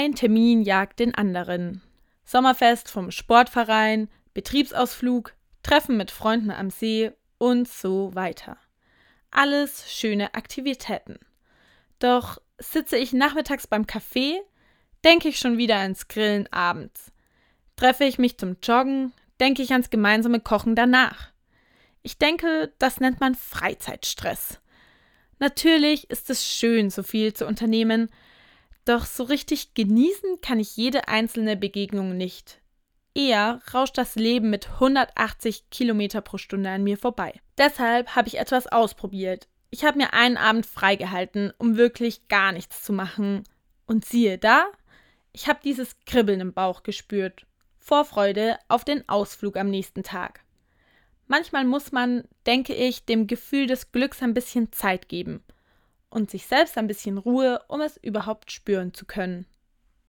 Ein Termin jagt den anderen. Sommerfest vom Sportverein, Betriebsausflug, Treffen mit Freunden am See und so weiter. Alles schöne Aktivitäten. Doch sitze ich nachmittags beim Kaffee, denke ich schon wieder ans Grillen abends. Treffe ich mich zum Joggen, denke ich ans gemeinsame Kochen danach. Ich denke, das nennt man Freizeitstress. Natürlich ist es schön, so viel zu unternehmen, doch so richtig genießen kann ich jede einzelne Begegnung nicht. Eher rauscht das Leben mit 180 Kilometer pro Stunde an mir vorbei. Deshalb habe ich etwas ausprobiert. Ich habe mir einen Abend freigehalten, um wirklich gar nichts zu machen. Und siehe da, ich habe dieses Kribbeln im Bauch gespürt. Vorfreude auf den Ausflug am nächsten Tag. Manchmal muss man, denke ich, dem Gefühl des Glücks ein bisschen Zeit geben und sich selbst ein bisschen Ruhe, um es überhaupt spüren zu können.